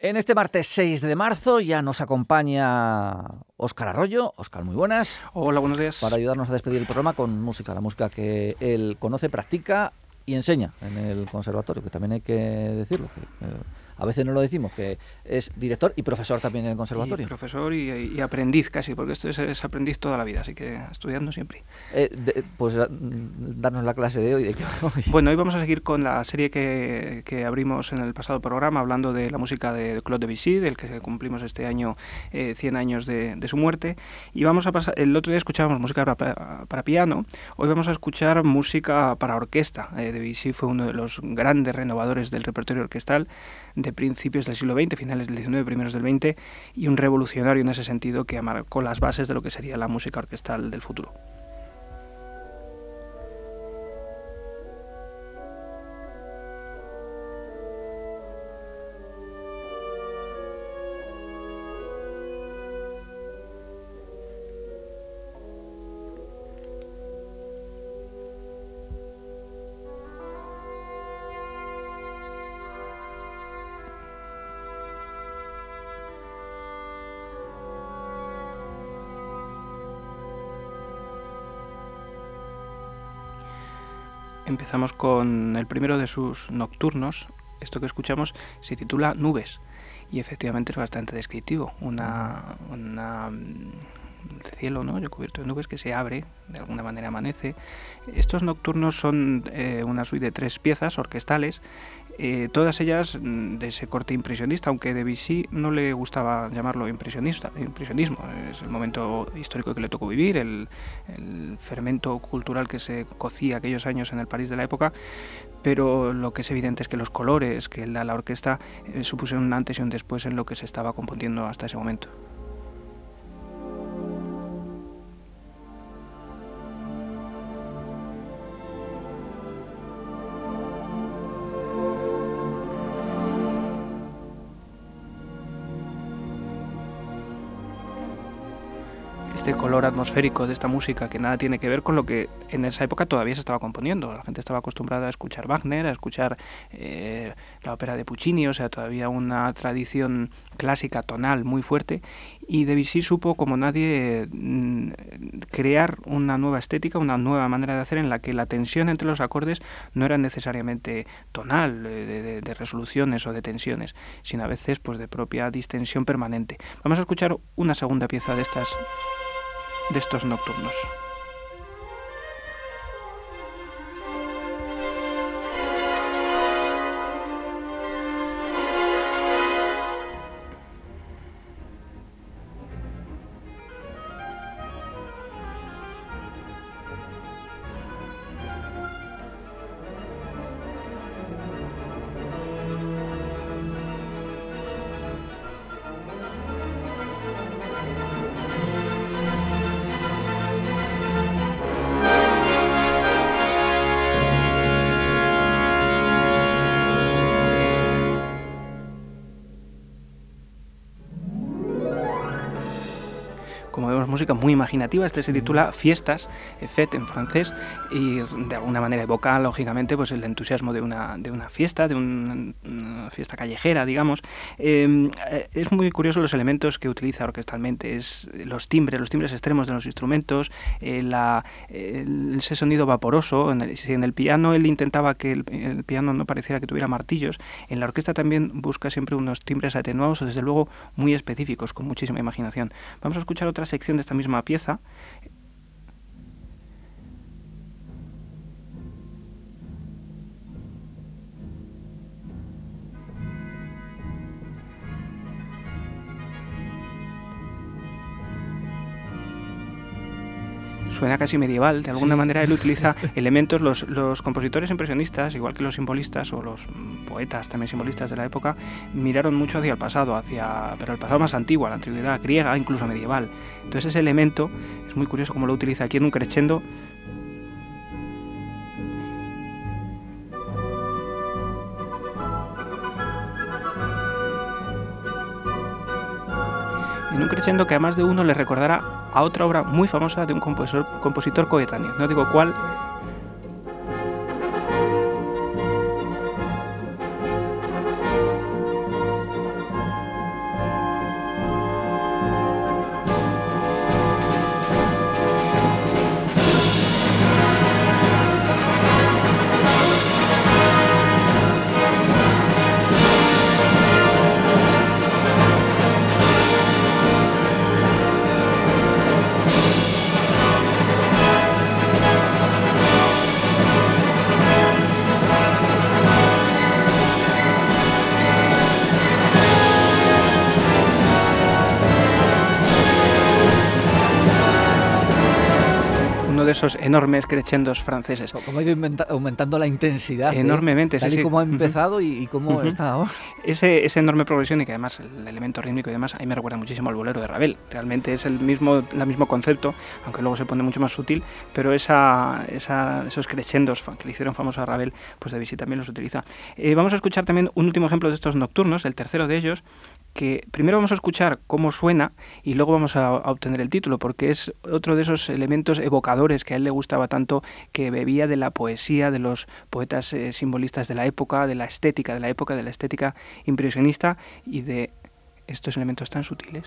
En este martes 6 de marzo ya nos acompaña Óscar Arroyo. Óscar, muy buenas. Hola, buenos días. Para ayudarnos a despedir el programa con música, la música que él conoce, practica y enseña en el conservatorio, que también hay que decirlo. Que, eh, a veces no lo decimos, que es director y profesor también en el conservatorio. Y profesor y, aprendiz casi, porque esto es, aprendiz toda la vida, así que estudiando siempre. Eh, pues mm, darnos la clase de hoy. De Bueno, hoy vamos a seguir con la serie que, que, abrimos en el pasado programa, hablando de la música de Claude Debussy, del que cumplimos este año 100 eh, años de, de, su muerte. Y vamos a pasar, el otro día escuchábamos música para, para piano, hoy vamos a escuchar música para orquesta. Eh, Debussy fue uno de los grandes renovadores del repertorio orquestal de principios del siglo XX, finales del XIX, primeros del XX, y un revolucionario en ese sentido que marcó las bases de lo que sería la música orquestal del futuro. Empezamos con el primero de sus nocturnos. Esto que escuchamos se titula Nubes y efectivamente es bastante descriptivo. Una, mm, cielo, ¿no? Yo cubierto de nubes que se abre, de alguna manera amanece. Estos nocturnos son eh, una suite de tres piezas orquestales eh, todas ellas mm, de ese corte impresionista, aunque Debussy no le gustaba llamarlo impresionista, impresionismo, es el momento histórico que le tocó vivir, el, fermento cultural que se cocía aquellos años en el París de la época, pero lo que es evidente es que los colores que da la orquesta eh, supusieron un antes y un después en lo que se estaba componiendo hasta ese momento. Este color atmosférico de esta música que nada tiene que ver con lo que en esa época todavía se estaba componiendo. La gente estaba acostumbrada a escuchar Wagner, a escuchar eh, la ópera de Puccini, o sea, todavía una tradición clásica tonal muy fuerte. Y Debussy supo, como nadie, mm, crear una nueva estética, una nueva manera de hacer en la que la tensión entre los acordes no era necesariamente tonal, eh, de, de resoluciones o de tensiones, sino a veces pues de propia distensión permanente. Vamos a escuchar una segunda pieza de estas de estos nocturnos. Música muy imaginativa. Este se titula Fiestas, Fête en francés, y de alguna manera evoca, lógicamente, pues el entusiasmo de una, de una fiesta, de una fiesta callejera, digamos. Em, eh, es muy curioso los elementos que utiliza orquestalmente, es los timbres, los timbres extremos de los instrumentos, eh, la, ese sonido vaporoso. En el, si en el piano él intentaba que el, el piano no pareciera que tuviera martillos, en la orquesta también busca siempre unos timbres atenuados o desde luego muy específicos, con muchísima imaginación. Vamos a escuchar otra sección de esta misma pieza suena casi medieval. De alguna manera él utiliza elementos, los, los, compositores impresionistas, igual que los simbolistas o los poetas también simbolistas de la época, miraron mucho hacia el pasado, hacia, pero el pasado más antiguo, a la antigüedad griega, incluso medieval. Entonces ese elemento es muy curioso cómo lo utiliza aquí en un crescendo que a más de uno le recordará a otra obra muy famosa de un compositor, compositor coetáneo. No digo cuál, de esos enormes crescendos franceses. Como ha ido aumentando la intensidad. ¿eh? Enormemente, Tal y como ha empezado y, cómo está ahora. Ese, esa enorme progresión y que además el elemento rítmico y demás, ahí me recuerda muchísimo al bolero de Ravel. Realmente es el mismo, el mismo concepto, aunque luego se pone mucho más sutil, pero esa, esos crescendos que le hicieron famoso a Ravel, pues Debussy también los utiliza. Eh, vamos a escuchar también un último ejemplo de estos nocturnos, el tercero de ellos, que primero vamos a escuchar cómo suena y luego vamos a, obtener el título, porque es otro de esos elementos evocadores que a él le gustaba tanto, que bebía de la poesía de los poetas eh, simbolistas de la época, de la estética de la época, de la estética impresionista y de estos elementos tan sutiles.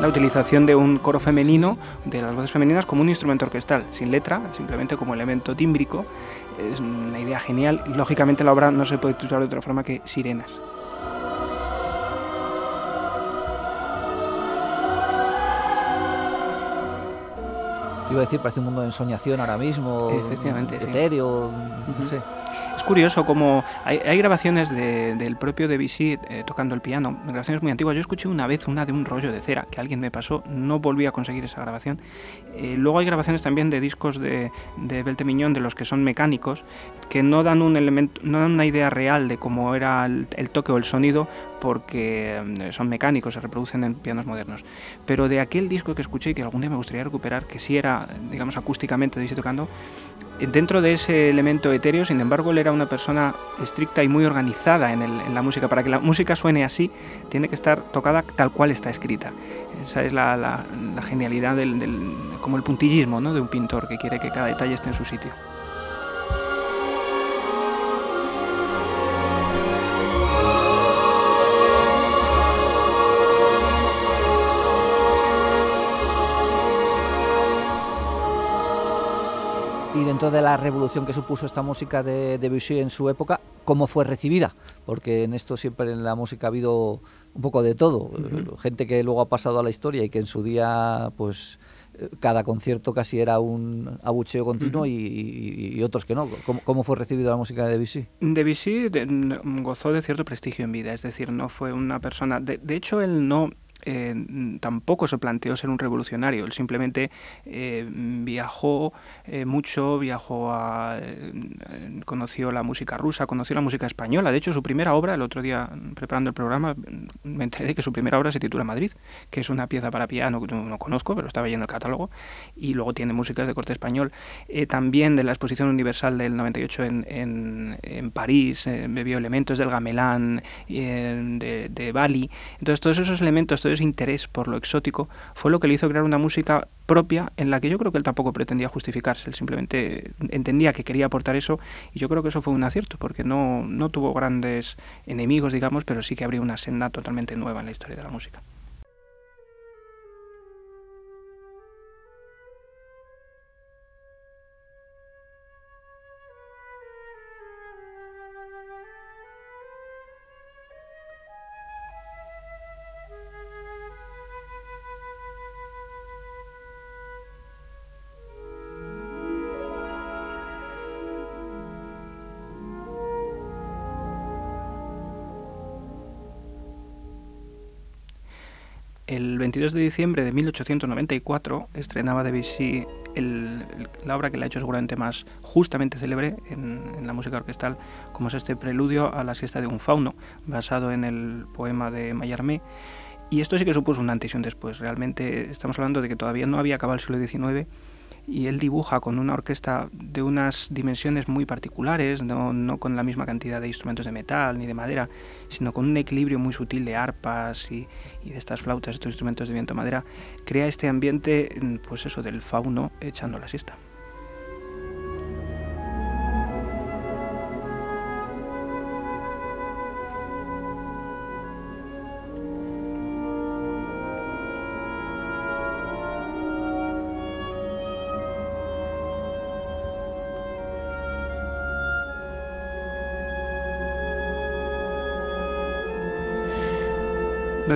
La utilización de un coro femenino, de las voces femeninas, como un instrumento orquestal, sin letra, simplemente como elemento tímbrico. Es una idea genial. Lógicamente la obra no se puede titular de otra forma que Sirenas. Te iba a decir, parece un mundo de ensoñación ahora mismo, Efectivamente, etéreo, no sé curioso como hay, grabaciones del propio Debussy eh, tocando el piano, grabaciones muy antiguas. Yo escuché una vez una de un rollo de cera que alguien me pasó, no volví a conseguir esa grabación. Eh, luego hay grabaciones también de discos de, de Beltemiñón, de los que son mecánicos, que no dan un elemento, no dan una idea real de cómo era el, toque o el sonido, porque eh, son mecánicos, se reproducen en pianos modernos. Pero de aquel disco que escuché y que algún día me gustaría recuperar, que sí era, digamos, acústicamente Debussy tocando, dentro de ese elemento etéreo, sin embargo, él era una persona estricta y muy organizada en, la música. Para que la música suene así, tiene que estar tocada tal cual está escrita. Esa es la, genialidad del, como el puntillismo ¿no? de un pintor que quiere que cada detalle esté en su sitio. Dentro de la revolución que supuso esta música de Debussy en su época, ¿cómo fue recibida? Porque en esto siempre en la música ha habido un poco de todo. Gente que luego ha pasado a la historia y que en su día, pues cada concierto casi era un abucheo continuo y, otros que no. ¿Cómo, fue recibida la música de Debussy? Debussy gozó de cierto prestigio en vida, es decir, no fue una persona... de hecho, él no eh, tampoco se planteó ser un revolucionario, él simplemente eh, viajó eh, mucho, viajó a, conoció la música rusa, conoció la música española, de hecho su primera obra, el otro día preparando el programa, me enteré que su primera obra se titula Madrid, que es una pieza para piano que no, conozco, pero estaba en el catálogo, y luego tiene músicas de corte español, también de la exposición universal del 98 en, en, en París, bebió elementos del gamelán, de, de Bali, entonces todos esos elementos, todos interés por lo exótico fue lo que le hizo crear una música propia en la que yo creo que él tampoco pretendía justificarse, él simplemente entendía que quería aportar eso y yo creo que eso fue un acierto porque no, no tuvo grandes enemigos, digamos, pero sí que abrió una senda totalmente nueva en la historia de la música. El 22 de diciembre de 1894 estrenaba Debussy la obra que le ha hecho seguramente más justamente célebre en, la música orquestal, como es este preludio a la siesta de un fauno, basado en el poema de Mallarmé. Y esto sí que supuso un antes y un después. Realmente estamos hablando de que todavía no había acabado el siglo XIX y él dibuja con una orquesta de unas dimensiones muy particulares, no, con la misma cantidad de instrumentos de metal ni de madera, sino con un equilibrio muy sutil de arpas y, de estas flautas, estos instrumentos de viento madera, crea este ambiente, pues eso, del fauno echando la siesta.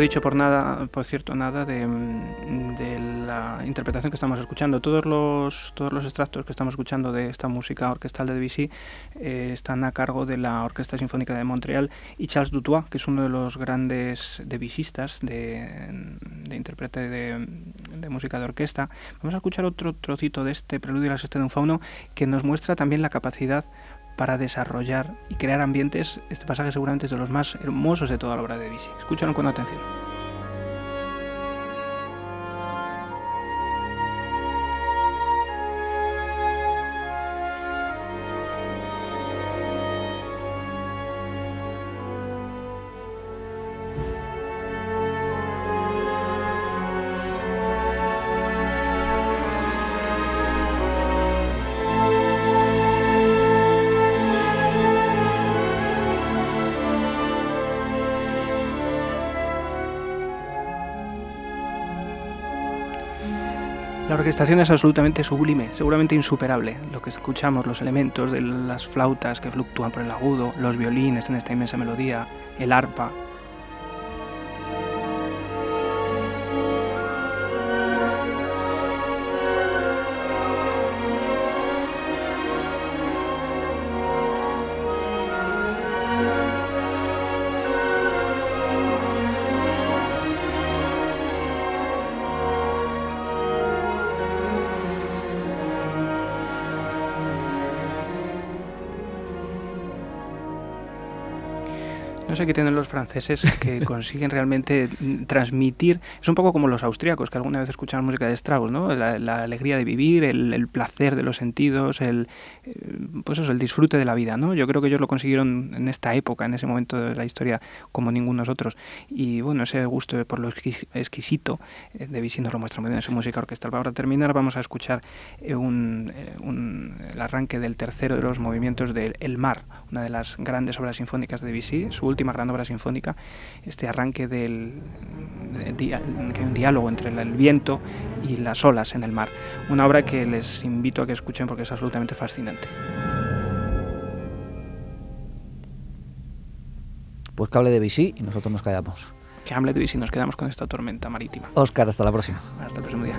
He dicho por nada, por cierto, nada de, la interpretación que estamos escuchando. Todos los, todos los extractos que estamos escuchando de esta música orquestal de Debussy eh, están a cargo de la Orquesta Sinfónica de Montreal y Charles Dutois, que es uno de los grandes debussistas de, de intérprete de, de, música de orquesta. Vamos a escuchar otro trocito de este preludio a la sexta de un fauno que nos muestra también la capacidad para desarrollar y crear ambientes. Este pasaje seguramente es de los más hermosos de toda la obra de Debussy. Escúchalo con atención. La orquestación es absolutamente sublime, seguramente insuperable. Lo que escuchamos, los elementos de las flautas que fluctúan por el agudo, los violines en esta inmensa melodía, el arpa, No sé qué tienen los franceses que consiguen realmente transmitir. Es un poco como los austríacos, que alguna vez escuchan música de Strauss, ¿no? La, alegría de vivir, el, placer de los sentidos, el, eh, pues eso, el disfrute de la vida, ¿no? Yo creo que ellos lo consiguieron en esta época, en ese momento de la historia, como ninguno nosotros. Y bueno, ese gusto por lo exquisito eh, de Vichy nos lo muestra muy bien en su música orquestal. Para terminar, vamos a escuchar eh, un, el arranque del tercero de los movimientos de El Mar, una de las grandes obras sinfónicas de Vichy, su última última gran obra sinfónica, este arranque del que hay un diálogo entre el viento y las olas en el mar. Una obra que les invito a que escuchen porque es absolutamente fascinante. Pues que hable de Vichy y nosotros nos callamos. Que hable de Vichy y nos quedamos con esta tormenta marítima. Oscar, hasta la próxima. Hasta el próximo día.